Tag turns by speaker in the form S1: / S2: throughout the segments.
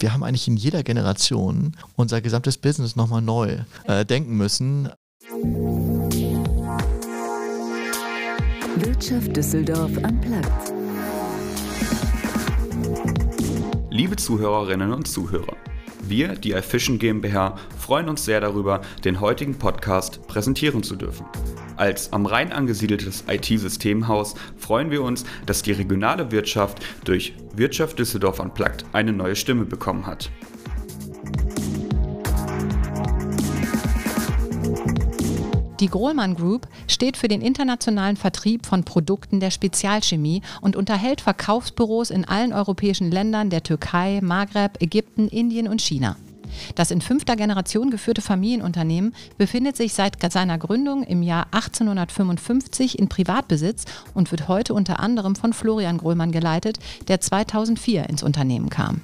S1: Wir haben eigentlich in jeder Generation unser gesamtes Business nochmal neu äh, denken müssen.
S2: Wirtschaft Düsseldorf am Platz.
S3: Liebe Zuhörerinnen und Zuhörer, wir, die iFishing GmbH, freuen uns sehr darüber, den heutigen Podcast präsentieren zu dürfen. Als am Rhein angesiedeltes IT-Systemhaus freuen wir uns, dass die regionale Wirtschaft durch Wirtschaft Düsseldorf Unplugged eine neue Stimme bekommen hat.
S4: Die Grohlmann Group steht für den internationalen Vertrieb von Produkten der Spezialchemie und unterhält Verkaufsbüros in allen europäischen Ländern der Türkei, Maghreb, Ägypten, Indien und China. Das in fünfter Generation geführte Familienunternehmen befindet sich seit seiner Gründung im Jahr 1855 in Privatbesitz und wird heute unter anderem von Florian Grohlmann geleitet, der 2004 ins Unternehmen kam.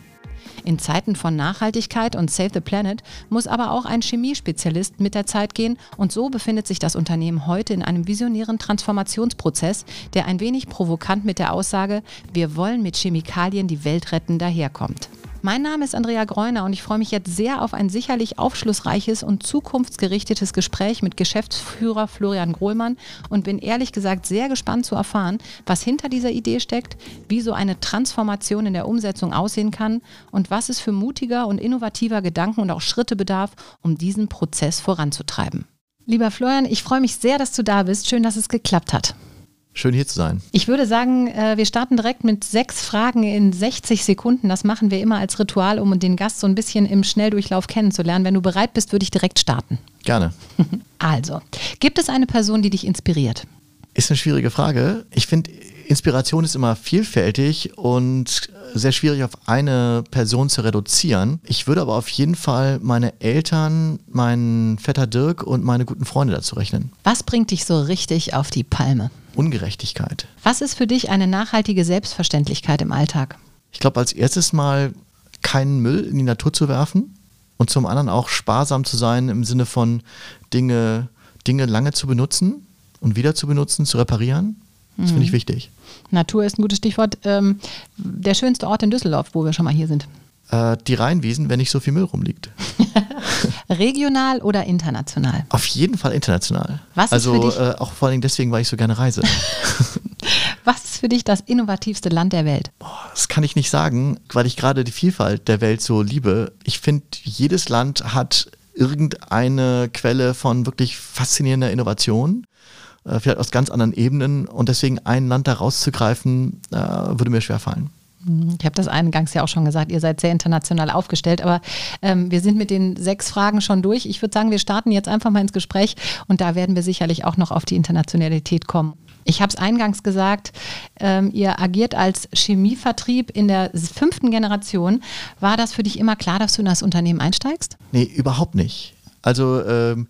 S4: In Zeiten von Nachhaltigkeit und Save the Planet muss aber auch ein Chemiespezialist mit der Zeit gehen und so befindet sich das Unternehmen heute in einem visionären Transformationsprozess, der ein wenig provokant mit der Aussage, wir wollen mit Chemikalien die Welt retten daherkommt. Mein Name ist Andrea Greuner und ich freue mich jetzt sehr auf ein sicherlich aufschlussreiches und zukunftsgerichtetes Gespräch mit Geschäftsführer Florian Grohlmann und bin ehrlich gesagt sehr gespannt zu erfahren, was hinter dieser Idee steckt, wie so eine Transformation in der Umsetzung aussehen kann und was es für mutiger und innovativer Gedanken und auch Schritte bedarf, um diesen Prozess voranzutreiben. Lieber Florian, ich freue mich sehr, dass du da bist. Schön, dass es geklappt hat.
S1: Schön hier zu sein.
S4: Ich würde sagen, äh, wir starten direkt mit sechs Fragen in 60 Sekunden. Das machen wir immer als Ritual, um den Gast so ein bisschen im Schnelldurchlauf kennenzulernen. Wenn du bereit bist, würde ich direkt starten.
S1: Gerne.
S4: Also, gibt es eine Person, die dich inspiriert?
S1: Ist eine schwierige Frage. Ich finde, Inspiration ist immer vielfältig und sehr schwierig auf eine Person zu reduzieren. Ich würde aber auf jeden Fall meine Eltern, meinen Vetter Dirk und meine guten Freunde dazu rechnen.
S4: Was bringt dich so richtig auf die Palme?
S1: Ungerechtigkeit.
S4: Was ist für dich eine nachhaltige Selbstverständlichkeit im Alltag?
S1: Ich glaube, als erstes mal keinen Müll in die Natur zu werfen und zum anderen auch sparsam zu sein im Sinne von Dinge, Dinge lange zu benutzen und wieder zu benutzen, zu reparieren. Das finde ich wichtig.
S4: Natur ist ein gutes Stichwort. Ähm, der schönste Ort in Düsseldorf, wo wir schon mal hier sind.
S1: Äh, die Rheinwiesen, wenn nicht so viel Müll rumliegt.
S4: Regional oder international?
S1: Auf jeden Fall international.
S4: Was ist
S1: also
S4: für dich-
S1: äh, auch vor allem deswegen, weil ich so gerne reise.
S4: Was ist für dich das innovativste Land der Welt?
S1: Das kann ich nicht sagen, weil ich gerade die Vielfalt der Welt so liebe. Ich finde, jedes Land hat irgendeine Quelle von wirklich faszinierender Innovation, äh, vielleicht aus ganz anderen Ebenen. Und deswegen ein Land da rauszugreifen, äh, würde mir schwerfallen.
S4: Ich habe das eingangs ja auch schon gesagt, ihr seid sehr international aufgestellt, aber ähm, wir sind mit den sechs Fragen schon durch. Ich würde sagen, wir starten jetzt einfach mal ins Gespräch und da werden wir sicherlich auch noch auf die Internationalität kommen. Ich habe es eingangs gesagt, ähm, ihr agiert als Chemievertrieb in der fünften Generation. War das für dich immer klar, dass du in das Unternehmen einsteigst?
S1: Nee, überhaupt nicht. Also ähm,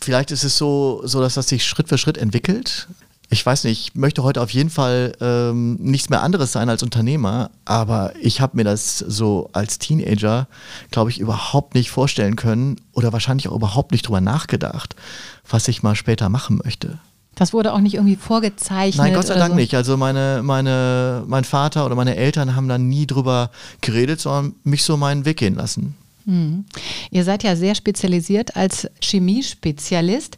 S1: vielleicht ist es so, so, dass das sich Schritt für Schritt entwickelt. Ich weiß nicht, ich möchte heute auf jeden Fall ähm, nichts mehr anderes sein als Unternehmer, aber ich habe mir das so als Teenager, glaube ich, überhaupt nicht vorstellen können oder wahrscheinlich auch überhaupt nicht drüber nachgedacht, was ich mal später machen möchte.
S4: Das wurde auch nicht irgendwie vorgezeichnet.
S1: Nein, Gott sei Dank
S4: so.
S1: nicht. Also meine, meine, mein Vater oder meine Eltern haben da nie drüber geredet, sondern mich so meinen Weg gehen lassen.
S4: Mhm. Ihr seid ja sehr spezialisiert als Chemiespezialist.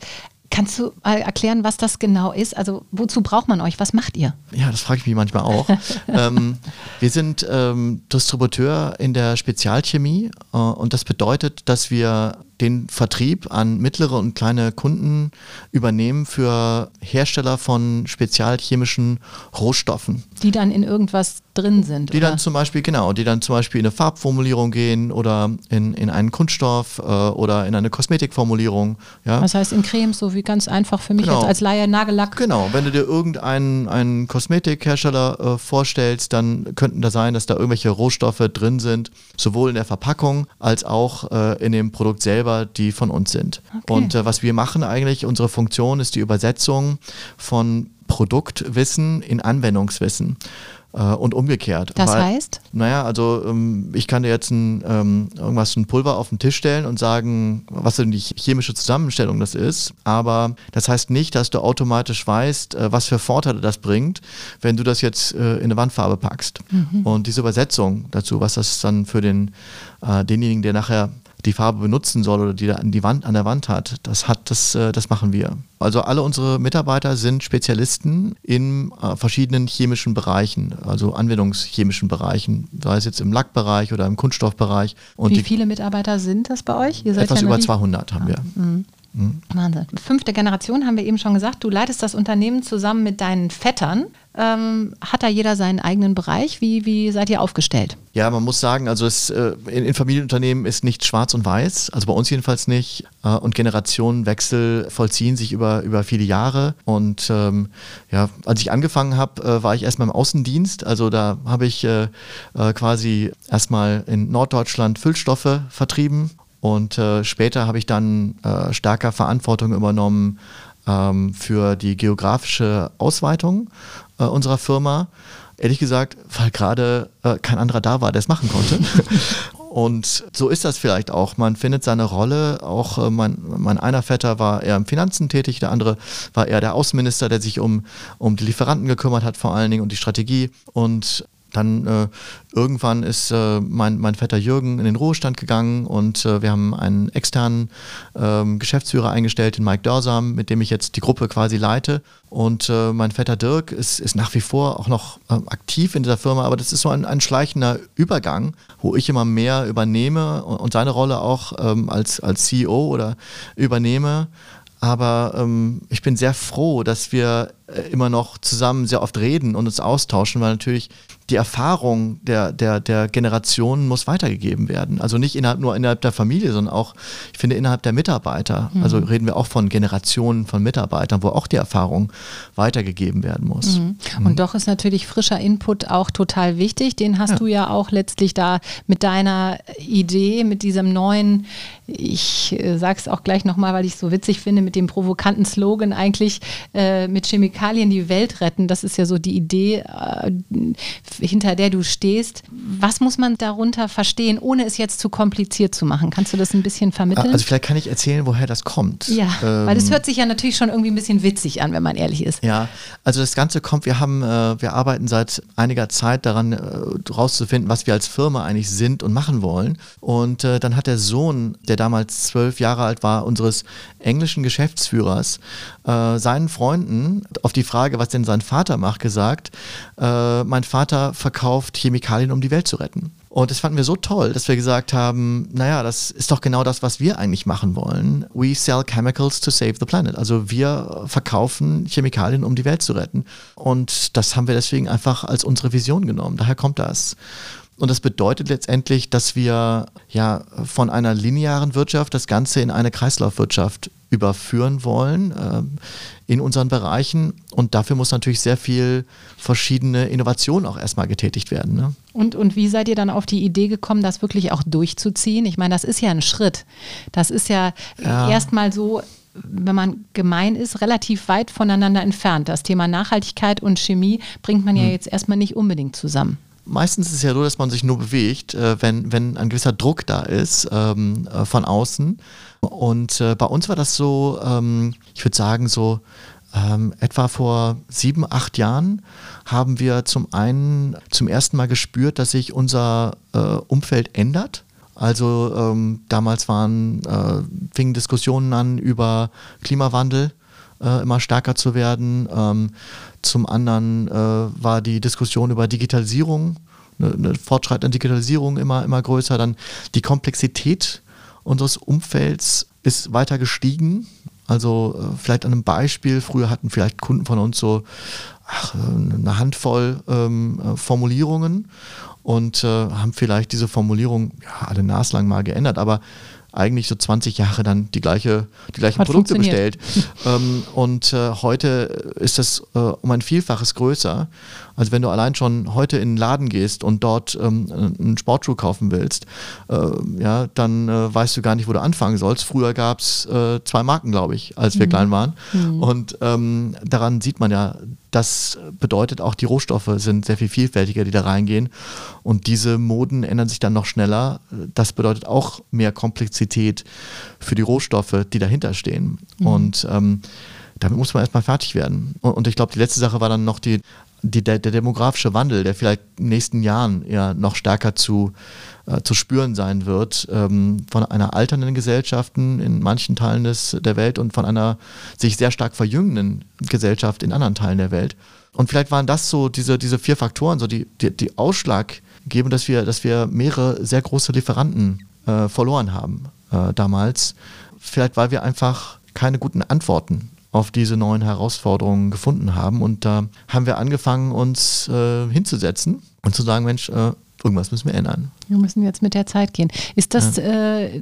S4: Kannst du mal erklären, was das genau ist? Also wozu braucht man euch? Was macht ihr?
S1: Ja, das frage ich mich manchmal auch. ähm, wir sind ähm, Distributeur in der Spezialchemie äh, und das bedeutet, dass wir den Vertrieb an mittlere und kleine Kunden übernehmen für Hersteller von spezialchemischen Rohstoffen.
S4: Die dann in irgendwas drin sind.
S1: Die
S4: oder?
S1: dann zum Beispiel, genau, die dann zum Beispiel in eine Farbformulierung gehen oder in, in einen Kunststoff äh, oder in eine Kosmetikformulierung. Ja?
S4: Was heißt in Cremes, so wie ganz einfach für mich
S1: Genau.
S4: jetzt als Laie Nagellack?
S1: Genau, wenn du dir irgendeinen einen Kosmetikhersteller äh, vorstellst, dann könnten da sein, dass da irgendwelche Rohstoffe drin sind, sowohl in der Verpackung als auch äh, in dem Produkt selber, die von uns sind.
S4: Okay.
S1: Und äh, was wir machen eigentlich, unsere Funktion ist die Übersetzung von Produktwissen in Anwendungswissen. Äh, und umgekehrt.
S4: Das Weil, heißt?
S1: Naja, also ähm, ich kann dir jetzt ein, ähm, irgendwas, ein Pulver auf den Tisch stellen und sagen, was denn die chemische Zusammenstellung das ist. Aber das heißt nicht, dass du automatisch weißt, äh, was für Vorteile das bringt, wenn du das jetzt äh, in eine Wandfarbe packst. Mhm. Und diese Übersetzung dazu, was das dann für den, denjenigen, der nachher die Farbe benutzen soll oder die an, die Wand, an der Wand hat, das, hat das, äh, das machen wir. Also alle unsere Mitarbeiter sind Spezialisten in äh, verschiedenen chemischen Bereichen, also anwendungschemischen Bereichen, sei es jetzt im Lackbereich oder im Kunststoffbereich.
S4: Und Wie viele Mitarbeiter sind das bei euch?
S1: etwas ja über 200 haben wir.
S4: Mhm. Mhm. Wahnsinn. Fünfte Generation haben wir eben schon gesagt. Du leitest das Unternehmen zusammen mit deinen Vettern. Ähm, hat da jeder seinen eigenen Bereich? Wie, wie seid ihr aufgestellt?
S1: Ja, man muss sagen, also es, äh, in, in, Familienunternehmen ist nicht schwarz und weiß, also bei uns jedenfalls nicht. Äh, und Generationenwechsel vollziehen sich über, über viele Jahre. Und ähm, ja, als ich angefangen habe, äh, war ich erstmal im Außendienst. Also da habe ich äh, äh, quasi erstmal in Norddeutschland Füllstoffe vertrieben und äh, später habe ich dann äh, stärker Verantwortung übernommen ähm, für die geografische Ausweitung äh, unserer Firma. Ehrlich gesagt, weil gerade äh, kein anderer da war, der es machen konnte. Und so ist das vielleicht auch. Man findet seine Rolle. Auch äh, mein, mein einer Vetter war eher im Finanzen tätig, der andere war eher der Außenminister, der sich um, um die Lieferanten gekümmert hat, vor allen Dingen und die Strategie. Und dann äh, irgendwann ist äh, mein, mein Vetter Jürgen in den Ruhestand gegangen und äh, wir haben einen externen ähm, Geschäftsführer eingestellt, den Mike Dörsam, mit dem ich jetzt die Gruppe quasi leite. Und äh, mein Vetter Dirk ist, ist nach wie vor auch noch ähm, aktiv in dieser Firma, aber das ist so ein, ein schleichender Übergang, wo ich immer mehr übernehme und, und seine Rolle auch ähm, als, als CEO oder übernehme. Aber ähm, ich bin sehr froh, dass wir immer noch zusammen sehr oft reden und uns austauschen, weil natürlich die Erfahrung der, der, der Generationen muss weitergegeben werden. Also nicht innerhalb, nur innerhalb der Familie, sondern auch, ich finde, innerhalb der Mitarbeiter. Mhm. Also reden wir auch von Generationen von Mitarbeitern, wo auch die Erfahrung weitergegeben werden muss.
S4: Mhm. Und mhm. doch ist natürlich frischer Input auch total wichtig. Den hast ja. du ja auch letztlich da mit deiner Idee, mit diesem neuen, ich äh, sage es auch gleich nochmal, weil ich es so witzig finde, mit dem provokanten Slogan eigentlich äh, mit Chemikalien die Welt retten. Das ist ja so die Idee, äh, hinter der du stehst. Was muss man darunter verstehen, ohne es jetzt zu kompliziert zu machen? Kannst du das ein bisschen vermitteln?
S1: Also vielleicht kann ich erzählen, woher das kommt.
S4: Ja, ähm, weil es hört sich ja natürlich schon irgendwie ein bisschen witzig an, wenn man ehrlich ist.
S1: Ja, also das Ganze kommt, wir haben, äh, wir arbeiten seit einiger Zeit daran, äh, rauszufinden, was wir als Firma eigentlich sind und machen wollen. Und äh, dann hat der Sohn, der damals zwölf Jahre alt war, unseres englischen Geschäftsführers, äh, seinen Freunden auf die Frage, was denn sein Vater macht, gesagt, äh, mein Vater verkauft Chemikalien, um die Welt zu retten. Und das fanden wir so toll, dass wir gesagt haben, naja, das ist doch genau das, was wir eigentlich machen wollen. We sell chemicals to save the planet. Also wir verkaufen Chemikalien, um die Welt zu retten. Und das haben wir deswegen einfach als unsere Vision genommen. Daher kommt das. Und das bedeutet letztendlich, dass wir ja von einer linearen Wirtschaft das Ganze in eine Kreislaufwirtschaft überführen wollen äh, in unseren Bereichen. Und dafür muss natürlich sehr viel verschiedene Innovation auch erstmal getätigt werden. Ne?
S4: Und, und wie seid ihr dann auf die Idee gekommen, das wirklich auch durchzuziehen? Ich meine, das ist ja ein Schritt. Das ist ja, ja. erstmal so, wenn man gemein ist, relativ weit voneinander entfernt. Das Thema Nachhaltigkeit und Chemie bringt man ja hm. jetzt erstmal nicht unbedingt zusammen
S1: meistens ist es ja so, dass man sich nur bewegt, äh, wenn, wenn ein gewisser Druck da ist ähm, äh, von außen. Und äh, bei uns war das so, ähm, ich würde sagen, so ähm, etwa vor sieben, acht Jahren haben wir zum einen zum ersten Mal gespürt, dass sich unser äh, Umfeld ändert. Also ähm, damals waren, äh, fingen Diskussionen an über Klimawandel äh, immer stärker zu werden. Ähm, zum anderen äh, war die Diskussion über Digitalisierung, eine, eine fortschreitende Digitalisierung immer, immer größer. Dann die Komplexität unseres Umfelds ist weiter gestiegen. Also äh, vielleicht an einem Beispiel, früher hatten vielleicht Kunden von uns so ach, eine Handvoll ähm, äh, Formulierungen und äh, haben vielleicht diese Formulierung ja, alle naslang mal geändert, aber eigentlich so 20 Jahre dann die, gleiche, die gleichen Hat Produkte bestellt. ähm, und äh, heute ist das äh, um ein Vielfaches größer. Also wenn du allein schon heute in den Laden gehst und dort ähm, einen Sportschuh kaufen willst, äh, ja, dann äh, weißt du gar nicht, wo du anfangen sollst. Früher gab es äh, zwei Marken, glaube ich, als wir mhm. klein waren. Mhm. Und ähm, daran sieht man ja, das bedeutet auch, die Rohstoffe sind sehr viel vielfältiger, die da reingehen. Und diese Moden ändern sich dann noch schneller. Das bedeutet auch mehr Komplexität für die Rohstoffe, die dahinter stehen. Mhm. Und ähm, damit muss man erstmal fertig werden. Und, und ich glaube, die letzte Sache war dann noch die, die, der, der, demografische Wandel, der vielleicht in den nächsten Jahren ja noch stärker zu, äh, zu spüren sein wird, ähm, von einer alternden Gesellschaft in manchen Teilen des, der Welt und von einer sich sehr stark verjüngenden Gesellschaft in anderen Teilen der Welt. Und vielleicht waren das so diese, diese vier Faktoren, so die, die, die Ausschlag geben, dass wir, dass wir mehrere sehr große Lieferanten äh, verloren haben äh, damals. Vielleicht, weil wir einfach keine guten Antworten auf diese neuen Herausforderungen gefunden haben. Und da haben wir angefangen, uns äh, hinzusetzen und zu sagen, Mensch, äh, irgendwas müssen wir ändern.
S4: Wir müssen jetzt mit der Zeit gehen. Ist das, ja. äh,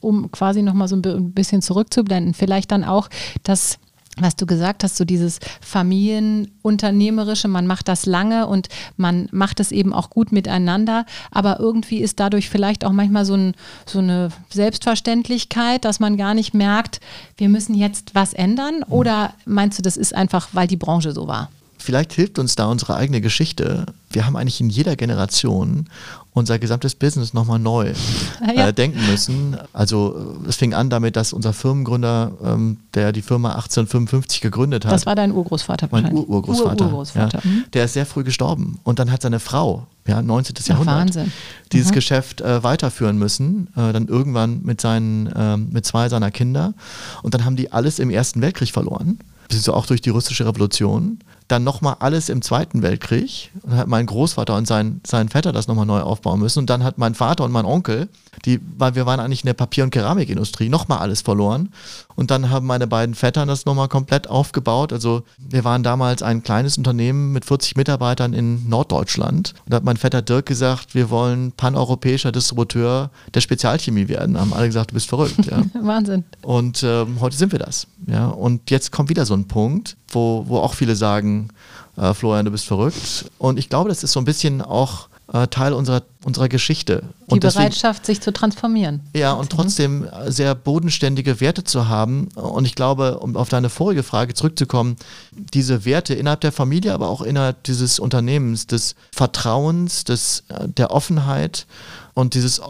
S4: um quasi nochmal so ein bisschen zurückzublenden, vielleicht dann auch, dass was du gesagt hast, so dieses Familienunternehmerische, man macht das lange und man macht es eben auch gut miteinander, aber irgendwie ist dadurch vielleicht auch manchmal so, ein, so eine Selbstverständlichkeit, dass man gar nicht merkt, wir müssen jetzt was ändern oder meinst du, das ist einfach, weil die Branche so war?
S1: Vielleicht hilft uns da unsere eigene Geschichte. Wir haben eigentlich in jeder Generation unser gesamtes Business nochmal neu ja. äh, denken müssen. Also es fing an damit, dass unser Firmengründer, ähm, der die Firma 1855 gegründet hat.
S4: Das war dein Urgroßvater
S1: Mein Ur Urgroßvater. Ur -Urgroßvater. Ja, mhm. Der ist sehr früh gestorben. Und dann hat seine Frau, ja, 19. Ach, Jahrhundert, Wahnsinn. dieses mhm. Geschäft äh, weiterführen müssen. Äh, dann irgendwann mit, seinen, ähm, mit zwei seiner Kinder. Und dann haben die alles im Ersten Weltkrieg verloren. Also auch durch die russische Revolution dann nochmal alles im Zweiten Weltkrieg. Und hat mein Großvater und sein, sein Vetter das nochmal neu aufbauen müssen. Und dann hat mein Vater und mein Onkel, die, weil wir waren eigentlich in der Papier- und Keramikindustrie, nochmal alles verloren. Und dann haben meine beiden Vettern das nochmal komplett aufgebaut. Also wir waren damals ein kleines Unternehmen mit 40 Mitarbeitern in Norddeutschland. Und da hat mein Vetter Dirk gesagt, wir wollen paneuropäischer Distributeur der Spezialchemie werden. Da haben alle gesagt, du bist verrückt. Ja.
S4: Wahnsinn.
S1: Und ähm, heute sind wir das. Ja. Und jetzt kommt wieder so ein Punkt, wo, wo auch viele sagen, äh, Florian, du bist verrückt. Und ich glaube, das ist so ein bisschen auch äh, Teil unserer, unserer Geschichte.
S4: Die und Bereitschaft, deswegen, sich zu transformieren.
S1: Ja, und trotzdem sehr bodenständige Werte zu haben. Und ich glaube, um auf deine vorige Frage zurückzukommen, diese Werte innerhalb der Familie, aber auch innerhalb dieses Unternehmens, des Vertrauens, des, äh, der Offenheit und dieses äh,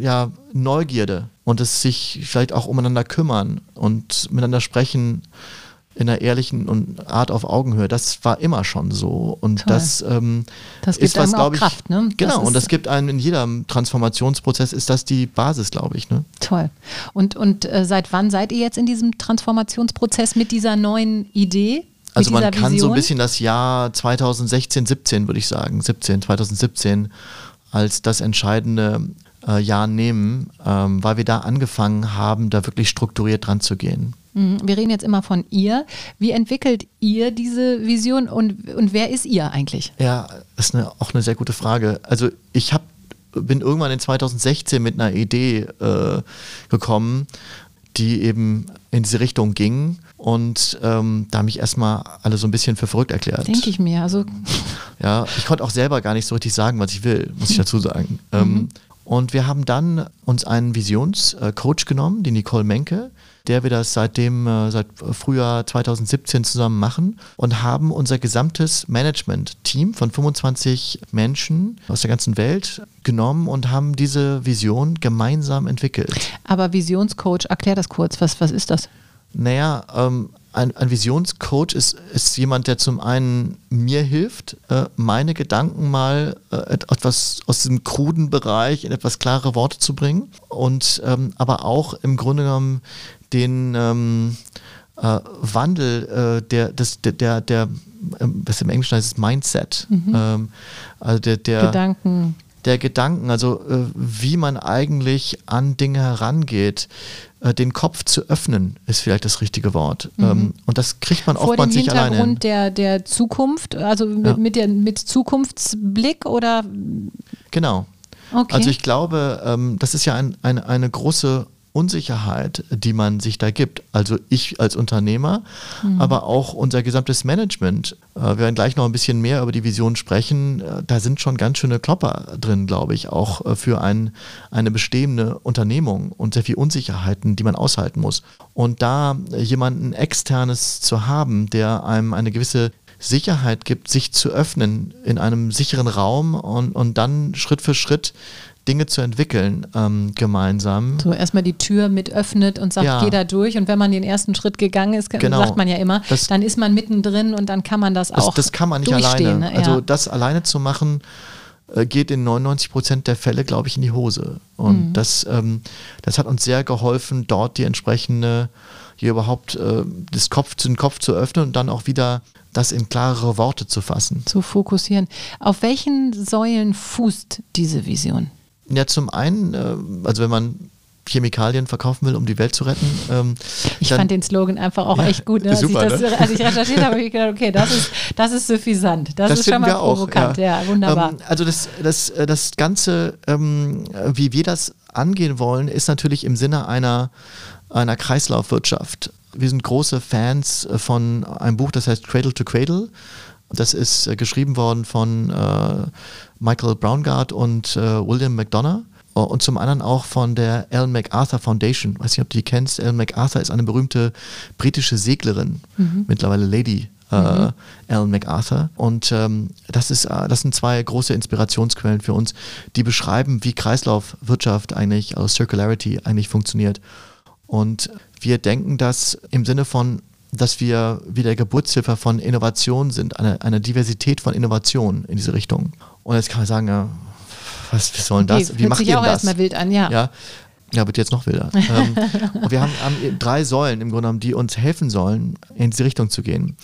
S1: ja, Neugierde und es sich vielleicht auch umeinander kümmern und miteinander sprechen in einer ehrlichen Art auf Augenhöhe. Das war immer schon so. Und Toll. das, ähm,
S4: das gibt
S1: ist was,
S4: glaube ich. Kraft, ne?
S1: Genau, das und das gibt einem in jedem Transformationsprozess ist das die Basis, glaube ich. Ne?
S4: Toll. Und, und äh, seit wann seid ihr jetzt in diesem Transformationsprozess mit dieser neuen Idee?
S1: Also man kann Vision? so ein bisschen das Jahr 2016, 17 würde ich sagen, 17, 2017 als das entscheidende äh, Jahr nehmen, ähm, weil wir da angefangen haben, da wirklich strukturiert dran zu gehen.
S4: Mhm. Wir reden jetzt immer von ihr. Wie entwickelt ihr diese Vision und, und wer ist ihr eigentlich?
S1: Ja, das ist eine, auch eine sehr gute Frage. Also ich habe bin irgendwann in 2016 mit einer Idee äh, gekommen, die eben in diese Richtung ging. Und ähm, da haben mich erstmal alle so ein bisschen für verrückt erklärt.
S4: Denke ich mir. Also
S1: ja, ich konnte auch selber gar nicht so richtig sagen, was ich will, muss ich dazu sagen. Mhm. Ähm, und wir haben dann uns einen Visionscoach genommen, die Nicole Menke, der wir das seitdem, äh, seit Frühjahr 2017 zusammen machen und haben unser gesamtes Management-Team von 25 Menschen aus der ganzen Welt genommen und haben diese Vision gemeinsam entwickelt.
S4: Aber Visionscoach, erklär das kurz, was, was ist das?
S1: Naja, ähm, ein, ein Visionscoach ist, ist jemand, der zum einen mir hilft, äh, meine Gedanken mal äh, etwas aus diesem kruden Bereich in etwas klare Worte zu bringen und ähm, aber auch im Grunde genommen den ähm, äh, Wandel äh, der, des, der, der, der ähm, was im Englischen heißt es Mindset. Mhm. Ähm, also der, der
S4: Gedanken
S1: der Gedanken, also äh, wie man eigentlich an Dinge herangeht, äh, den Kopf zu öffnen, ist vielleicht das richtige Wort. Mhm. Ähm, und das kriegt man
S4: Vor
S1: oftmals nicht alleine.
S4: Vor dem Hintergrund der, der Zukunft, also mit, ja. mit, der, mit Zukunftsblick oder?
S1: Genau. Okay. Also ich glaube, ähm, das ist ja ein, ein, eine große Unsicherheit, die man sich da gibt. Also ich als Unternehmer, mhm. aber auch unser gesamtes Management. Äh, wir werden gleich noch ein bisschen mehr über die Vision sprechen. Äh, da sind schon ganz schöne Klopper drin, glaube ich, auch äh, für ein, eine bestehende Unternehmung und sehr viel Unsicherheiten, die man aushalten muss. Und da jemanden externes zu haben, der einem eine gewisse Sicherheit gibt, sich zu öffnen in einem sicheren Raum und, und dann Schritt für Schritt Dinge zu entwickeln ähm, gemeinsam.
S4: So erstmal die Tür mit öffnet und sagt,
S1: Ja.
S4: geh da durch. Und wenn man den ersten Schritt gegangen ist,
S1: Genau.
S4: sagt man ja immer,
S1: Das-
S4: dann ist man mittendrin und dann kann man das,
S1: Das,
S4: auch
S1: das kann man nicht alleine.
S4: Ne?
S1: Also
S4: ja.
S1: das alleine zu machen, äh, geht in 99 Prozent der Fälle, glaube ich, in die Hose. Und
S4: Mhm.
S1: das, ähm, das hat uns sehr geholfen, dort die entsprechende, hier überhaupt äh, das Kopf, den Kopf zu öffnen und dann auch wieder das in klarere Worte zu fassen.
S4: zu fokussieren. Auf welchen Säulen fußt diese Vision?
S1: Ja, zum einen, äh, also wenn man Chemikalien verkaufen will, um die Welt zu retten. Ähm,
S4: Ich
S1: dann-
S4: fand den Slogan einfach auch echt gut. Ne? Als,
S1: super,
S4: ich das,
S1: ne?
S4: als ich recherchiert habe, habe ich gedacht, okay, das ist, das ist suffisant. Das, ist schon mal
S1: wir auch,
S4: provokant. Ja, wunderbar.
S1: Ähm, also das, das, äh, das Ganze, ähm, wie wir das angehen wollen, ist natürlich im Sinne einer, einer Kreislaufwirtschaft. Wir sind große Fans äh, von einem Buch, das heißt Cradle to Cradle. Das ist äh, geschrieben worden von äh, Michael Braungart und äh, William McDonough. Oh, Und zum anderen auch von der Ellen MacArthur Foundation. Weiß nicht, ob du die kennst. Ellen MacArthur ist eine berühmte britische Seglerin, mittlerweile Lady äh, Ellen MacArthur. Und ähm, das, ist, äh, das sind zwei große Inspirationsquellen für uns, die beschreiben, wie Kreislaufwirtschaft eigentlich, also Circularity eigentlich funktioniert. Und wir denken das im Sinne von, dass wir wie der Geburtshilfe von Innovation sind, eine, eine Diversität von Innovationen in diese Richtung. Und jetzt kann man sagen, ja, was, was soll denn das?
S4: Okay,
S1: Wie macht
S4: sich
S1: ihr
S4: auch
S1: das?
S4: erstmal wild an, ja.
S1: Ja, ja wird jetzt noch wilder. ähm, und wir haben, haben drei Säulen im Grunde genommen, die uns helfen sollen, in diese Richtung zu gehen.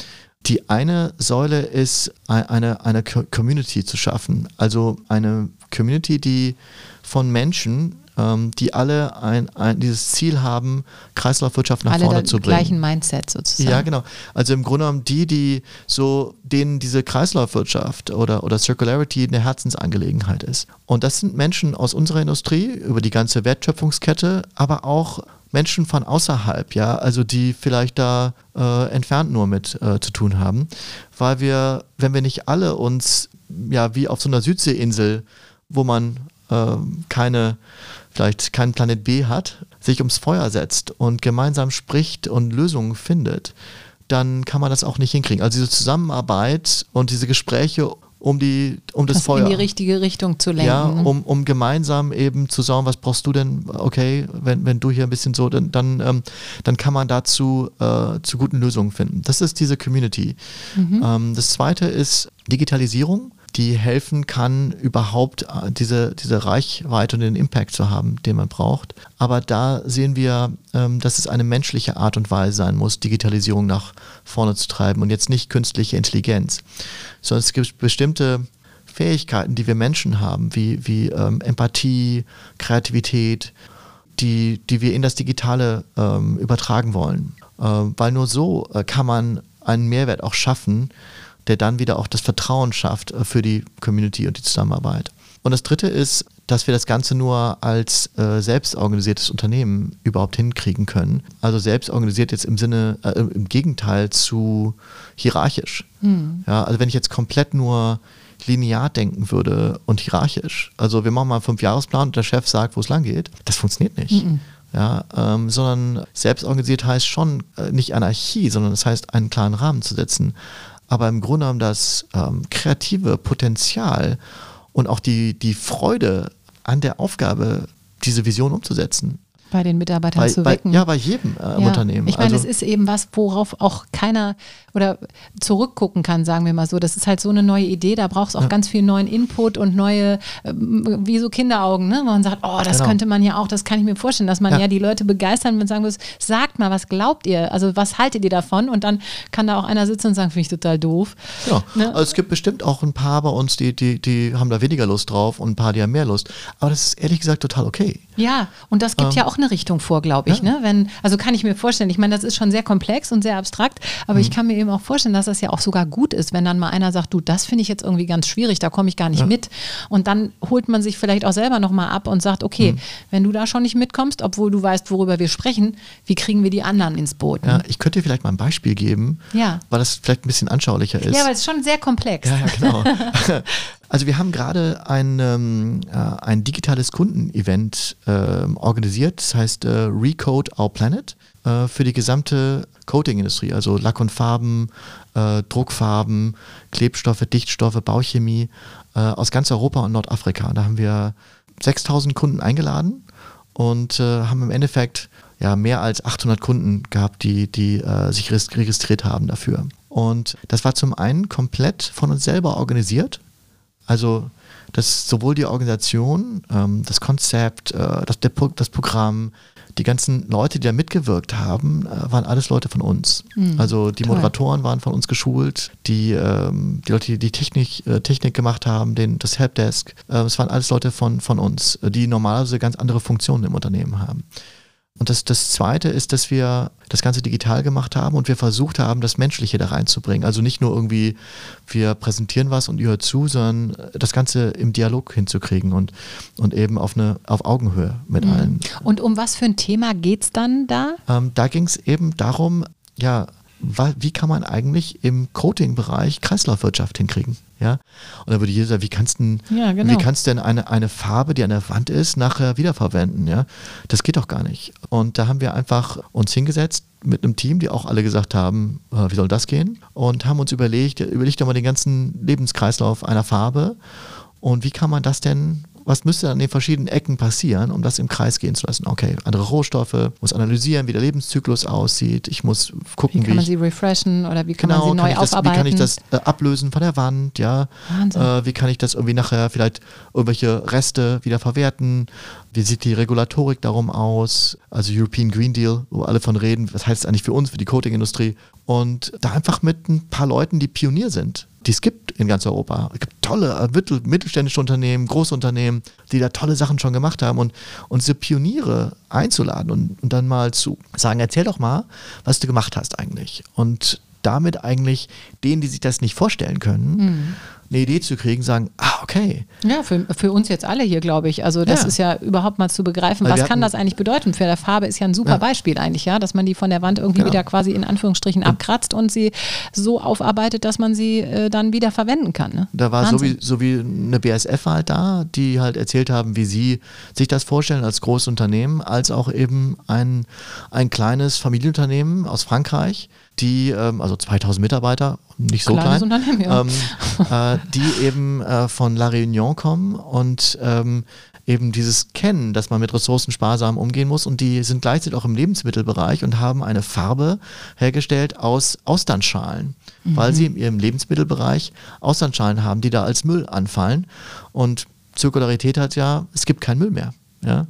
S1: Die eine Säule ist ei- eine, eine Co- Community zu schaffen. Also eine Community, die von Menschen, ähm, die alle ein, ein, dieses Ziel haben, Kreislaufwirtschaft nach
S4: Alle
S1: vorne zu bringen.
S4: gleichen Mindset sozusagen.
S1: Ja, genau. Also im Grunde genommen die, die so, denen diese Kreislaufwirtschaft oder, oder Circularity eine Herzensangelegenheit ist. Und das sind Menschen aus unserer Industrie, über die ganze Wertschöpfungskette, aber auch Menschen von außerhalb, ja, also die vielleicht da äh, entfernt nur mit äh, zu tun haben, weil wir, wenn wir nicht alle uns, ja, wie auf so einer Südseeinsel, wo man ähm, keine, vielleicht keinen Planet B hat, sich ums Feuer setzt und gemeinsam spricht und Lösungen findet, dann kann man das auch nicht hinkriegen. Also diese Zusammenarbeit und diese Gespräche um, die, um das,
S4: das
S1: Feuer.
S4: in die richtige Richtung zu lenken.
S1: Ja,
S4: ne?
S1: um, um gemeinsam eben zu sagen, was brauchst du denn? Okay, wenn, wenn du hier ein bisschen so, dann, dann, ähm, dann kann man dazu äh, zu guten Lösungen finden. Das ist diese Community. Ähm, das zweite ist Digitalisierung, die helfen kann, überhaupt äh, diese, diese Reichweite und den Impact zu haben, den man braucht. Aber da sehen wir, ähm, dass es eine menschliche Art und Weise sein muss, Digitalisierung nach vorne zu treiben und jetzt nicht künstliche Intelligenz, sondern es gibt bestimmte Fähigkeiten, die wir Menschen haben, wie, wie ähm, Empathie, Kreativität, die, die wir in das Digitale ähm, übertragen wollen. Ähm, weil nur so äh, kann man einen Mehrwert auch schaffen, der dann wieder auch das Vertrauen schafft äh, für die Community und die Zusammenarbeit. Und das Dritte ist, dass wir das Ganze nur als äh, selbstorganisiertes Unternehmen überhaupt hinkriegen können. Also selbstorganisiert jetzt im Sinne, äh, im Gegenteil zu hierarchisch. Ja, also wenn ich jetzt komplett nur linear denken würde und hierarchisch, also wir machen mal einen Fünfjahresplan und der Chef sagt, wo es lang geht, das funktioniert nicht. Ja, ähm, sondern selbstorganisiert heißt schon äh, nicht Anarchie, sondern das heißt, einen klaren Rahmen zu setzen. Aber im Grunde genommen das ähm, kreative Potenzial und auch die, die Freude an der Aufgabe, diese Vision umzusetzen.
S4: Bei den Mitarbeitern
S1: Bei,
S4: zu
S1: bei,
S4: wecken.
S1: ja, bei jedem äh,
S4: Ja,
S1: Unternehmen.
S4: Ich meine,
S1: also,
S4: es ist eben was, worauf auch keiner oder zurückgucken kann, sagen wir mal so. Das ist halt so eine neue Idee, da braucht es auch ganz viel neuen Input und neue, ähm, wie so Kinderaugen, ne? wo man sagt, oh, das
S1: Genau.
S4: könnte man ja auch, das kann ich mir vorstellen, dass man ja,
S1: Ja.
S4: die Leute begeistern und sagen muss, sagt mal, was glaubt ihr? Also was haltet ihr davon? Und dann kann da auch einer sitzen und sagen, finde ich total doof.
S1: Genau.
S4: Ne?
S1: Also es gibt bestimmt auch ein paar bei uns, die, die, die haben da weniger Lust drauf und ein paar, die haben mehr Lust. Aber das ist ehrlich gesagt total okay.
S4: Ja, und das gibt ja auch eine Richtung vor, glaube ich.
S1: Ja.
S4: Ne? Wenn, also kann ich mir vorstellen, ich meine, das ist schon sehr komplex und sehr abstrakt, aber
S1: Mhm.
S4: ich kann mir eben auch vorstellen, dass das ja auch sogar gut ist, wenn dann mal einer sagt, du, das finde ich jetzt irgendwie ganz schwierig, da komme ich gar nicht mit. Und dann holt man sich vielleicht auch selber nochmal ab und sagt, okay,
S1: Mhm.
S4: wenn du da schon nicht mitkommst, obwohl du weißt, worüber wir sprechen, wie kriegen wir die anderen ins Boot?
S1: Ja,
S4: Ne?
S1: ich könnte dir vielleicht mal ein Beispiel geben,
S4: Ja.
S1: weil das vielleicht ein bisschen anschaulicher ist.
S4: Ja, weil es schon sehr komplex.
S1: Ja, ja, genau. Also wir haben gerade ein, ähm, äh, ein digitales Kundenevent äh, organisiert, das heißt äh, Recode Our Planet äh, für die gesamte Coating-Industrie, also Lack und Farben, äh, Druckfarben, Klebstoffe, Dichtstoffe, Bauchemie äh, aus ganz Europa und Nordafrika. Da haben wir 6000 Kunden eingeladen und haben im Endeffekt ja, mehr als 800 Kunden gehabt, die, die sich registriert haben dafür. Und das war zum einen komplett von uns selber organisiert. Also das sowohl die Organisation, ähm, das Konzept, äh, das, der, das Programm, die ganzen Leute, die da mitgewirkt haben, äh, waren alles Leute von uns. Mhm, also die toll. Moderatoren waren von uns geschult, die, ähm, die Leute, die die Technik, äh, Technik gemacht haben, den, das Helpdesk, äh, es waren alles Leute von, von uns, die normalerweise ganz andere Funktionen im Unternehmen haben. Und das, das Zweite ist, dass wir das Ganze digital gemacht haben und wir versucht haben, das Menschliche da reinzubringen. Also nicht nur irgendwie, wir präsentieren was und ihr hört zu, sondern das Ganze im Dialog hinzukriegen und, und eben auf, eine, auf Augenhöhe mit mhm. allen.
S4: Und um was für ein Thema geht es dann da?
S1: Ähm, da ging es eben darum, ja, wie kann man eigentlich im Coating-Bereich Kreislaufwirtschaft hinkriegen? Ja? Und da würde jeder sagen, wie kannst du ja, genau. wie kannst denn eine, eine Farbe, die an der Wand ist, nachher wiederverwenden? Ja? Das geht doch gar nicht. Und da haben wir einfach uns hingesetzt mit einem Team, die auch alle gesagt haben, äh, wie soll das gehen? Und haben uns überlegt, überlegt doch mal den ganzen Lebenskreislauf einer Farbe und wie kann man das denn was müsste an den verschiedenen Ecken passieren, um das im Kreis gehen zu lassen? Okay, andere Rohstoffe, muss analysieren, wie der Lebenszyklus aussieht. Ich muss gucken,
S4: wie kann man sie refreshen oder wie kann genau, man sie neu
S1: das,
S4: aufarbeiten?
S1: Wie kann ich das äh, ablösen von der Wand? Ja, äh, wie kann ich das irgendwie nachher vielleicht irgendwelche Reste wieder verwerten? Wie sieht die Regulatorik darum aus? Also European Green Deal, wo alle von reden. Was heißt das eigentlich für uns, für die Coating-Industrie? Und da einfach mit ein paar Leuten, die Pionier sind, die es gibt in ganz Europa. Es gibt tolle äh, mittel, mittelständische Unternehmen, große Unternehmen, die da tolle Sachen schon gemacht haben und, und diese Pioniere einzuladen und, und dann mal zu sagen, erzähl doch mal, was du gemacht hast eigentlich. Und damit eigentlich denen, die sich das nicht vorstellen können, mhm eine Idee zu kriegen, sagen, ah, okay.
S4: Ja, für, für uns jetzt alle hier, glaube ich. Also das ja. ist ja überhaupt mal zu begreifen, Weil was kann das eigentlich bedeuten? Für der Farbe ist ja ein super ja. Beispiel eigentlich, ja, dass man die von der Wand irgendwie genau. wieder quasi in Anführungsstrichen abkratzt und sie so aufarbeitet, dass man sie äh, dann wieder verwenden kann. Ne?
S1: Da war so wie, so wie eine BSF halt da, die halt erzählt haben, wie sie sich das vorstellen als großes Unternehmen, als auch eben ein, ein kleines Familienunternehmen aus Frankreich, die, ähm, also 2000 Mitarbeiter, nicht so Kleines klein, ja. ähm, äh, die eben äh, von La Réunion kommen und ähm, eben dieses Kennen, dass man mit Ressourcen sparsam umgehen muss und die sind gleichzeitig auch im Lebensmittelbereich und haben eine Farbe hergestellt aus Austernschalen, mhm. weil sie in ihrem Lebensmittelbereich Austernschalen haben, die da als Müll anfallen und Zirkularität hat ja, es gibt keinen Müll mehr. Ja?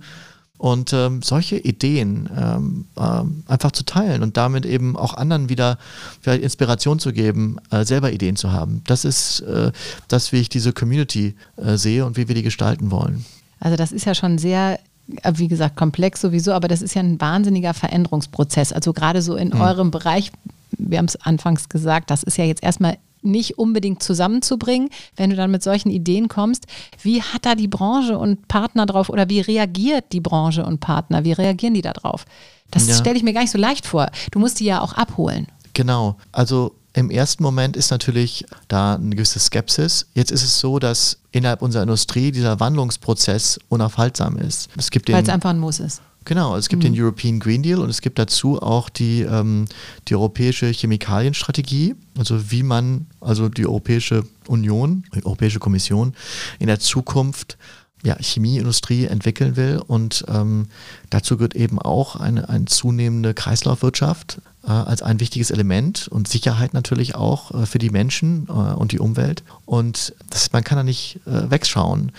S1: Und ähm, solche Ideen ähm, ähm, einfach zu teilen und damit eben auch anderen wieder vielleicht Inspiration zu geben, äh, selber Ideen zu haben. Das ist äh, das, wie ich diese Community äh, sehe und wie wir die gestalten wollen.
S4: Also das ist ja schon sehr äh, wie gesagt, komplex sowieso, aber das ist ja ein wahnsinniger Veränderungsprozess. Also gerade so in mhm. eurem Bereich, wir haben es anfangs gesagt, das ist ja jetzt erstmal nicht unbedingt zusammenzubringen, wenn du dann mit solchen Ideen kommst. Wie hat da die Branche und Partner drauf oder wie reagiert die Branche und Partner? Wie reagieren die da drauf? Das ja. stelle ich mir gar nicht so leicht vor. Du musst die ja auch abholen.
S1: Genau. Also im ersten Moment ist natürlich da eine gewisse Skepsis. Jetzt ist es so, dass innerhalb unserer Industrie dieser Wandlungsprozess unaufhaltsam ist.
S4: Weil es einfach ein Muss ist.
S1: Genau, es gibt mhm. den European Green Deal und es gibt dazu auch die, ähm, die europäische Chemikalienstrategie, also wie man, also die Europäische Union, die Europäische Kommission in der Zukunft ja, Chemieindustrie entwickeln will. Und ähm, dazu gehört eben auch eine, eine zunehmende Kreislaufwirtschaft äh, als ein wichtiges Element und Sicherheit natürlich auch äh, für die Menschen äh, und die Umwelt. Und das, man kann da nicht äh, wegschauen.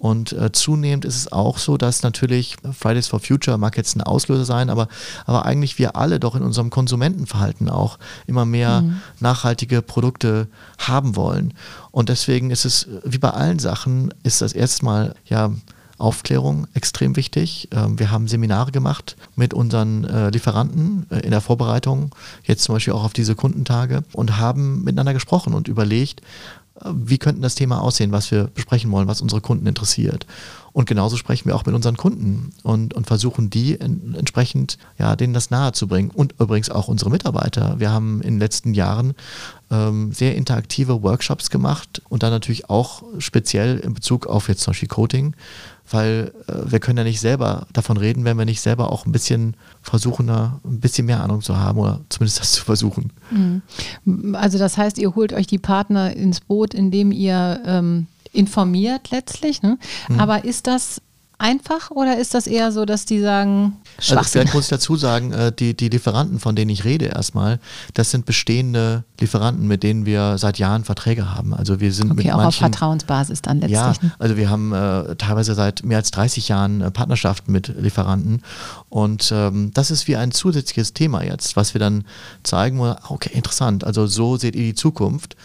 S1: Und äh, zunehmend ist es auch so, dass natürlich Fridays for Future mag jetzt ein Auslöser sein, aber, aber eigentlich wir alle doch in unserem Konsumentenverhalten auch immer mehr mhm. nachhaltige Produkte haben wollen. Und deswegen ist es, wie bei allen Sachen, ist das erstmal ja Aufklärung extrem wichtig. Ähm, wir haben Seminare gemacht mit unseren äh, Lieferanten äh, in der Vorbereitung, jetzt zum Beispiel auch auf diese Kundentage und haben miteinander gesprochen und überlegt, wie könnte das Thema aussehen, was wir besprechen wollen, was unsere Kunden interessiert. Und genauso sprechen wir auch mit unseren Kunden und, und versuchen die in, entsprechend, ja, denen das nahe zu bringen. Und übrigens auch unsere Mitarbeiter. Wir haben in den letzten Jahren ähm, sehr interaktive Workshops gemacht und dann natürlich auch speziell in Bezug auf jetzt zum Beispiel Coding, weil äh, wir können ja nicht selber davon reden, wenn wir nicht selber auch ein bisschen versuchen, da ein bisschen mehr Ahnung zu haben oder zumindest das zu versuchen.
S4: Mhm. Also das heißt, ihr holt euch die Partner ins Boot, indem ihr ähm, informiert letztlich. Ne? Mhm. Aber ist das einfach oder ist das eher so, dass die sagen,
S1: also vielleicht muss ich dazu sagen, äh, die, die Lieferanten, von denen ich rede erstmal, das sind bestehende Lieferanten, mit denen wir seit Jahren Verträge haben. Also wir sind
S4: okay,
S1: mit
S4: auch
S1: manchen,
S4: auf Vertrauensbasis dann letztlich.
S1: Ja,
S4: ne?
S1: also wir haben äh, teilweise seit mehr als 30 Jahren äh, Partnerschaften mit Lieferanten und ähm, das ist wie ein zusätzliches Thema jetzt, was wir dann zeigen, wo, okay, interessant, also so seht ihr die Zukunft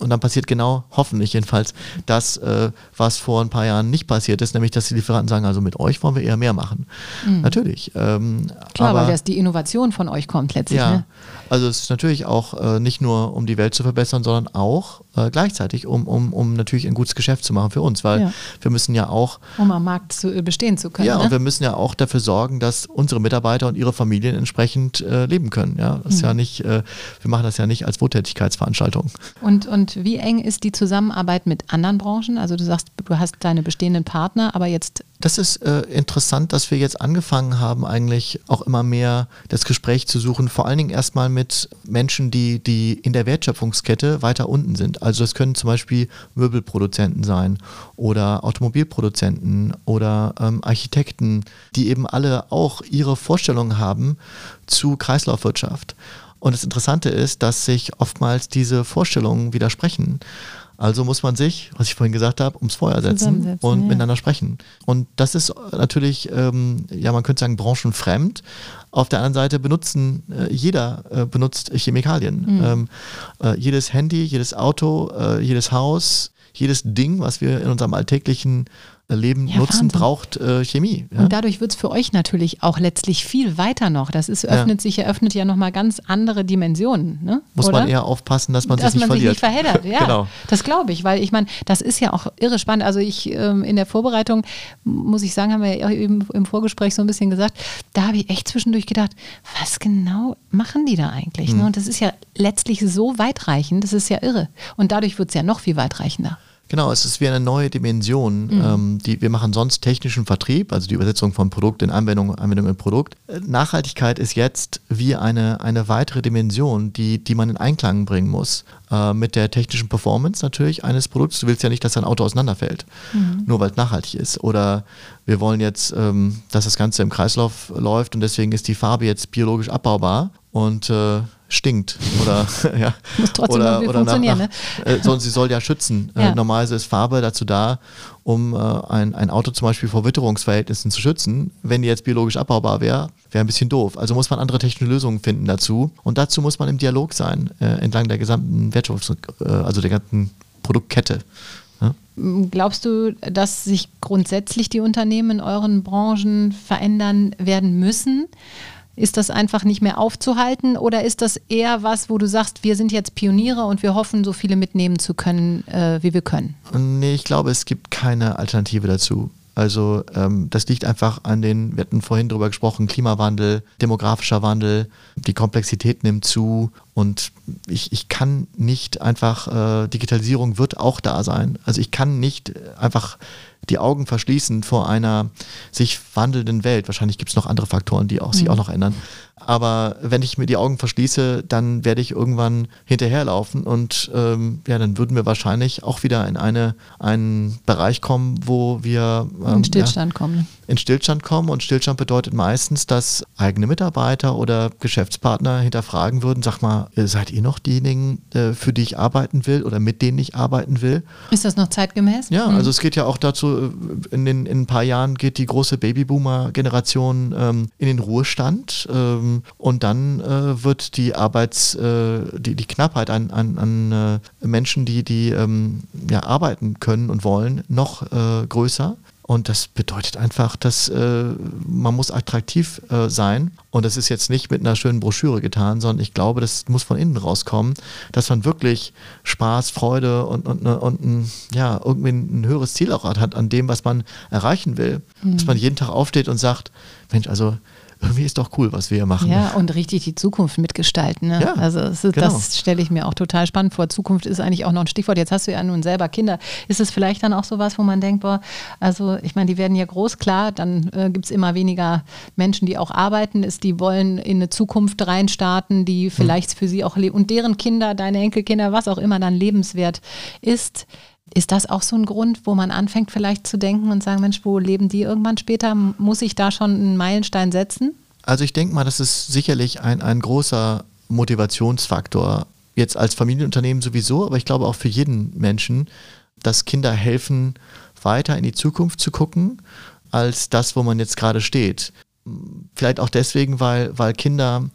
S1: und dann passiert genau, hoffentlich jedenfalls, das, äh, was vor ein paar Jahren nicht passiert ist, nämlich dass die Lieferanten sagen, also mit euch wollen wir eher mehr machen. Mhm. Natürlich. Ähm,
S4: Klar,
S1: aber,
S4: weil das die Innovation von euch kommt letztlich.
S1: Ja,
S4: Ne?
S1: also es ist natürlich auch äh, nicht nur, um die Welt zu verbessern, sondern auch äh, gleichzeitig, um, um, um natürlich ein gutes Geschäft zu machen für uns, weil
S4: Ja.
S1: wir müssen ja auch
S4: Um am Markt zu, äh, bestehen zu können.
S1: ja,
S4: ne?
S1: und wir müssen ja auch dafür sorgen, dass unsere Mitarbeiter und ihre Familien entsprechend äh, leben können. Ja, das ist
S4: Mhm.
S1: ja nicht, äh, wir machen das ja nicht als Wohltätigkeitsveranstaltung.
S4: Und, und wie eng ist die Zusammenarbeit mit anderen Branchen? Also du sagst, du hast deine bestehenden Partner, aber jetzt
S1: Das ist äh, interessant, dass wir jetzt angefangen haben, eigentlich auch immer mehr das Gespräch zu suchen, vor allen Dingen erstmal mit Menschen, die, die in der Wertschöpfungskette weiter unten sind. Also das können zum Beispiel Möbelproduzenten sein oder Automobilproduzenten oder ähm, Architekten, die eben alle auch ihre Vorstellungen haben zu Kreislaufwirtschaft. Und das Interessante ist, dass sich oftmals diese Vorstellungen widersprechen. Also muss man sich, was ich vorhin gesagt habe, ums Feuer setzen und
S4: ja.
S1: miteinander sprechen. Und das ist natürlich, ähm, ja, man könnte sagen, branchenfremd. Auf der anderen Seite benutzen, äh, jeder äh, benutzt Chemikalien.
S4: Mhm.
S1: Ähm, äh, jedes Handy, jedes Auto, äh, jedes Haus, jedes Ding, was wir in unserem alltäglichen Leben
S4: Ja,
S1: nutzen,
S4: Wahnsinn.
S1: braucht äh, Chemie. Ja?
S4: Und dadurch wird es für euch natürlich auch letztlich viel weiter noch. Das ist, öffnet sich, eröffnet ja nochmal ganz andere Dimensionen. Ne?
S1: Muss
S4: Oder?
S1: man eher aufpassen, dass man
S4: dass
S1: sich nicht
S4: man
S1: verliert.
S4: sich nicht verheddert. Ja,
S1: Genau.
S4: das glaube ich, weil ich meine, das ist ja auch irre spannend. Also ich ähm, in der Vorbereitung, muss ich sagen, haben wir ja eben im Vorgespräch so ein bisschen gesagt, da habe ich echt zwischendurch gedacht, was genau machen die da eigentlich?
S1: Mhm.
S4: Ne? Und das ist ja letztlich so weitreichend, das ist ja irre. Und dadurch wird es ja noch viel weitreichender.
S1: Genau, es ist wie eine neue Dimension. Ähm, die, wir machen sonst technischen Vertrieb, also die Übersetzung von Produkt in Anwendung, Anwendung in Produkt. Nachhaltigkeit ist jetzt wie eine, eine weitere Dimension, die, die man in Einklang bringen muss. Äh, mit der technischen Performance natürlich eines Produkts. Du willst ja nicht, dass dein Auto auseinanderfällt, nur weil es nachhaltig ist. Oder wir wollen jetzt, ähm, dass das Ganze im Kreislauf läuft und deswegen ist die Farbe jetzt biologisch abbaubar und äh, stinkt. Oder, ja,
S4: Muss trotzdem
S1: oder, oder nach,
S4: funktionieren,
S1: nach, äh, sondern sie soll ja schützen.
S4: Ja.
S1: Äh, normalerweise ist Farbe dazu da, um äh, ein, ein Auto zum Beispiel vor Witterungsverhältnissen zu schützen. Wenn die jetzt biologisch abbaubar wäre, wäre ein bisschen doof. Also muss man andere technische Lösungen finden dazu. Und dazu muss man im Dialog sein, äh, entlang der gesamten Wertschöpfung, äh, also der ganzen Produktkette. Ja?
S4: Glaubst du, dass sich grundsätzlich die Unternehmen in euren Branchen verändern werden müssen? Ist das einfach nicht mehr aufzuhalten oder ist das eher was, wo du sagst, wir sind jetzt Pioniere und wir hoffen, so viele mitnehmen zu können, äh, wie wir können?
S1: Nee, ich glaube, es gibt keine Alternative dazu. Also ähm, das liegt einfach an den, wir hatten vorhin drüber gesprochen, Klimawandel, demografischer Wandel, die Komplexität nimmt zu und ich, ich kann nicht einfach, äh, Digitalisierung wird auch da sein. Also ich kann nicht einfach die Augen verschließen vor einer sich wandelnden Welt. Wahrscheinlich gibt es noch andere Faktoren, die auch, sich auch noch ändern. Aber wenn ich mir die Augen verschließe, dann werde ich irgendwann hinterherlaufen und ähm, ja, dann würden wir wahrscheinlich auch wieder in eine, einen Bereich kommen, wo wir ähm,
S4: In Stillstand kommen.
S1: Ja, in Stillstand kommen. Und Stillstand bedeutet meistens, dass eigene Mitarbeiter oder Geschäftspartner hinterfragen würden, sag mal, äh, seid ihr noch diejenigen, äh, für die ich arbeiten will oder mit denen ich arbeiten will?
S4: Ist das noch zeitgemäß?
S1: Ja,
S4: Hm.
S1: also es geht ja auch dazu, in, den, in ein paar Jahren geht die große Babyboomer-Generation ähm, in den Ruhestand ähm, und dann äh, wird die Arbeits, äh, die, die Knappheit an, an, an äh, Menschen, die, die ähm, ja, arbeiten können und wollen, noch äh, größer. Und das bedeutet einfach, dass äh, man muss attraktiv äh, sein. Und das ist jetzt nicht mit einer schönen Broschüre getan, sondern ich glaube, das muss von innen rauskommen, dass man wirklich Spaß, Freude und, und, und ein, ja, irgendwie ein höheres Ziel auch hat an dem, was man erreichen will. Mhm. Dass man jeden Tag aufsteht und sagt, Mensch, also irgendwie ist doch cool, was wir hier machen.
S4: Ja, und richtig die Zukunft mitgestalten. Ne? Ja, also das, genau. das stelle ich mir auch total spannend vor. Zukunft ist eigentlich auch noch ein Stichwort. Jetzt hast du ja nun selber Kinder. Ist es vielleicht dann auch sowas, wo man denkt, boah, also ich meine, die werden ja groß, klar, dann äh, gibt es immer weniger Menschen, die auch arbeiten, ist, die wollen in eine Zukunft reinstarten, die hm. vielleicht hm. für sie auch leben und deren Kinder, deine Enkelkinder, was auch immer dann lebenswert ist. Ist das auch so ein Grund, wo man anfängt vielleicht zu denken und sagen, Mensch, wo leben die irgendwann später? Muss ich da schon einen Meilenstein setzen?
S1: Also ich denke mal, das ist sicherlich ein, ein großer Motivationsfaktor. Jetzt als Familienunternehmen sowieso, aber ich glaube auch für jeden Menschen, dass Kinder helfen, weiter in die Zukunft zu gucken, als das, wo man jetzt gerade steht. Vielleicht auch deswegen, weil, weil Kinder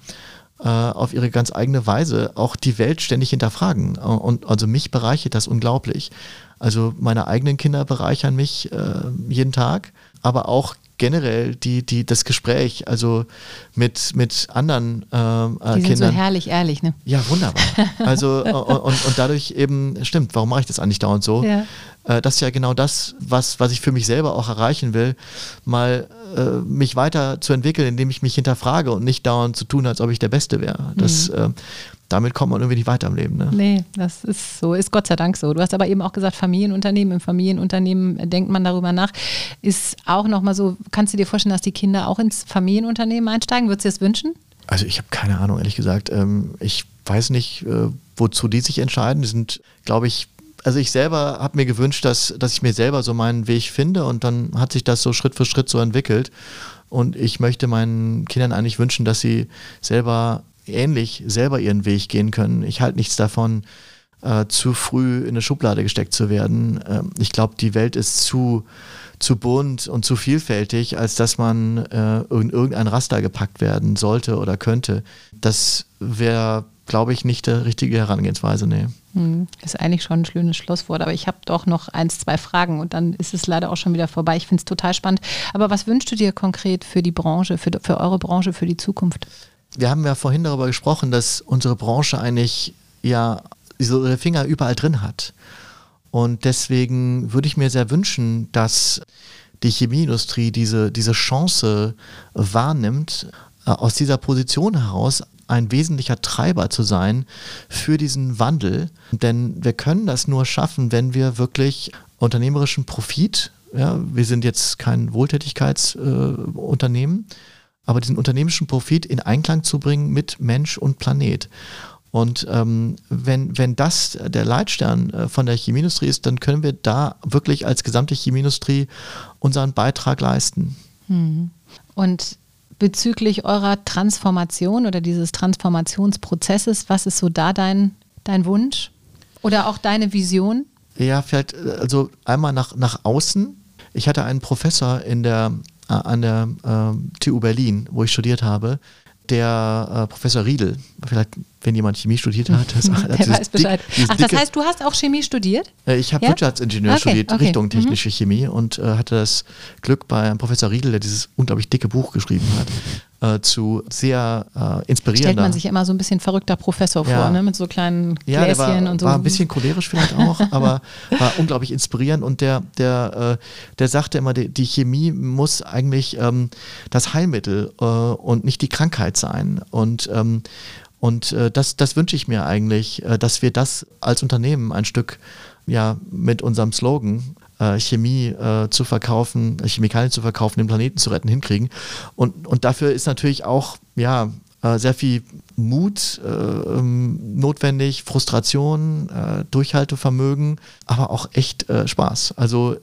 S1: auf ihre ganz eigene Weise auch die Welt ständig hinterfragen. Und also mich bereichert das unglaublich. Also meine eigenen Kinder bereichern mich äh, jeden Tag, aber auch generell die, die, das Gespräch, also mit, mit anderen äh,
S4: äh die sind Kindern. so herrlich ehrlich, ne?
S1: Ja, wunderbar. Also und, und, dadurch eben, stimmt, warum mache ich das eigentlich dauernd so? Ja. Äh, das ist ja genau das, was, was ich für mich selber auch erreichen will, mal äh, mich weiter zu entwickeln, indem ich mich hinterfrage und nicht dauernd zu tun, als ob ich der Beste wäre. Das, mhm. äh, damit kommt man irgendwie nicht weiter im Leben. Ne?
S4: Nee, das ist so, ist Gott sei Dank so. Du hast aber eben auch gesagt, Familienunternehmen, im Familienunternehmen denkt man darüber nach. Ist auch nochmal so, kannst du dir vorstellen, dass die Kinder auch ins Familienunternehmen einsteigen? Würdest du dir das wünschen?
S1: Also ich habe keine Ahnung, ehrlich gesagt. Ähm, ich weiß nicht, äh, wozu die sich entscheiden. Die sind, glaube ich, also ich selber habe mir gewünscht, dass, dass ich mir selber so meinen Weg finde und dann hat sich das so Schritt für Schritt so entwickelt. Und ich möchte meinen Kindern eigentlich wünschen, dass sie selber ähnlich selber ihren Weg gehen können. Ich halte nichts davon, äh, zu früh in eine Schublade gesteckt zu werden. Ähm, ich glaube, die Welt ist zu, zu bunt und zu vielfältig, als dass man äh, in irgendein Raster gepackt werden sollte oder könnte. Das wäre, glaube ich, nicht die richtige Herangehensweise. Nee.
S4: Hm, ist eigentlich schon ein schönes Schlusswort, aber ich habe doch noch eins, zwei Fragen und dann ist es leider auch schon wieder vorbei. Ich finde es total spannend. Aber was wünschst du dir konkret für die Branche, für, für eure Branche, für die Zukunft?
S1: Wir haben ja vorhin darüber gesprochen, dass unsere Branche eigentlich ja so ihre Finger überall drin hat. Und deswegen würde ich mir sehr wünschen, dass die Chemieindustrie diese, diese Chance wahrnimmt, äh, aus dieser Position heraus ein wesentlicher Treiber zu sein für diesen Wandel. Denn wir können das nur schaffen, wenn wir wirklich unternehmerischen Profit, ja, wir sind jetzt kein Wohltätigkeitsunternehmen, äh, aber diesen unternehmerischen Profit in Einklang zu bringen mit Mensch und Planet. Und ähm, wenn, wenn das der Leitstern äh, von der Chemieindustrie ist, dann können wir da wirklich als gesamte Chemieindustrie unseren Beitrag leisten.
S4: Mhm. Und bezüglich eurer Transformation oder dieses Transformationsprozesses, was ist so da dein, dein Wunsch oder auch deine Vision?
S1: Ja, vielleicht äh, also einmal nach, nach außen. Ich hatte einen Professor in der an der äh, TU Berlin, wo ich studiert habe, der äh, Professor Riedel, vielleicht wenn jemand Chemie studiert hat.
S4: Das, der weiß Bescheid. Dick, Ach, das heißt, du hast auch Chemie studiert?
S1: Äh, ich habe ja? Wirtschaftsingenieur okay, studiert, okay. Richtung mhm. technische mhm. Chemie und äh, hatte das Glück bei Professor Riedel, der dieses unglaublich dicke Buch geschrieben hat, äh, zu sehr äh, inspirierender. Stellt
S4: man sich immer so ein bisschen verrückter Professor ja. vor, ne? mit so kleinen
S1: ja,
S4: Gläschen
S1: war,
S4: und so.
S1: War ein bisschen cholerisch vielleicht auch, aber war unglaublich inspirierend und der, der, äh, der sagte immer, die, die Chemie muss eigentlich ähm, das Heilmittel äh, und nicht die Krankheit sein. Und ähm, und äh, das, das wünsche ich mir eigentlich, äh, dass wir das als Unternehmen ein Stück ja mit unserem Slogan äh, Chemie äh, zu verkaufen, äh, Chemikalien zu verkaufen, den Planeten zu retten, hinkriegen. Und, und dafür ist natürlich auch ja, äh, sehr viel Mut äh, ähm, notwendig, Frustration, äh, Durchhaltevermögen, aber auch echt Spaß. Also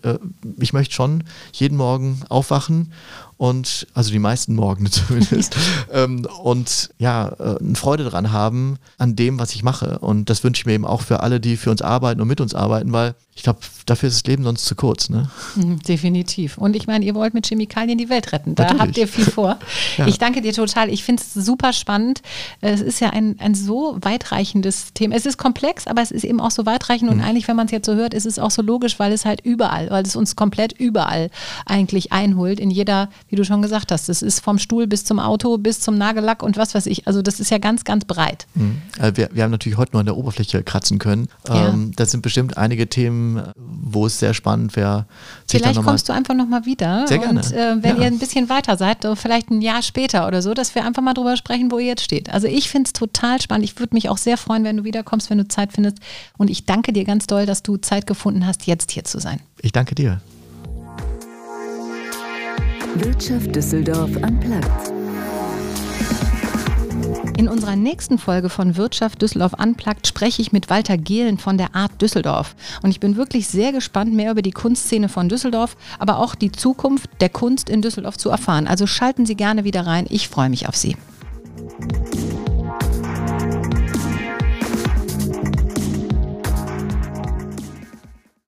S1: ich möchte schon jeden Morgen aufwachen und also die meisten Morgen zumindest ähm, und ja, äh, eine Freude daran haben an dem, was ich mache. Und das wünsche ich mir eben auch für alle, die für uns arbeiten und mit uns arbeiten, weil ich glaube, dafür ist das Leben sonst zu kurz. Ne?
S4: Mhm, definitiv. Und ich meine, ihr wollt mit Chemikalien die Welt retten. Da Natürlich. habt ihr viel vor. ja. Ich danke dir total. Ich finde es super spannend. Es ist ja ein, ein so weitreichendes Thema. Es ist komplex, aber es ist eben auch so weitreichend. Und mhm. eigentlich, wenn man es jetzt so hört, ist es auch so logisch, weil es halt überall, weil es uns komplett überall eigentlich einholt. In jeder, wie du schon gesagt hast, es ist vom Stuhl bis zum Auto, bis zum Nagellack und was weiß ich. Also das ist ja ganz, ganz breit.
S1: Mhm. Also wir, wir haben natürlich heute nur an der Oberfläche kratzen können. Ja. Ähm, das sind bestimmt einige Themen, wo es sehr spannend wäre.
S4: Vielleicht kommst du einfach nochmal wieder.
S1: Sehr gerne.
S4: Und äh, wenn ja. ihr ein bisschen weiter seid, vielleicht ein Jahr später oder so, dass wir einfach mal drüber sprechen, wo ihr jetzt steht. Also ich finde es total spannend. Ich würde mich auch sehr freuen, wenn du wiederkommst, wenn du Zeit findest. Und ich danke dir ganz doll, dass du Zeit gefunden hast, jetzt hier zu sein.
S1: Ich danke dir.
S2: Wirtschaft Düsseldorf am Platz.
S4: In unserer nächsten Folge von Wirtschaft Düsseldorf Unplugged spreche ich mit Walter Gehlen von der Art Düsseldorf. Und ich bin wirklich sehr gespannt, mehr über die Kunstszene von Düsseldorf, aber auch die Zukunft der Kunst in Düsseldorf zu erfahren. Also schalten Sie gerne wieder rein. Ich freue mich auf Sie.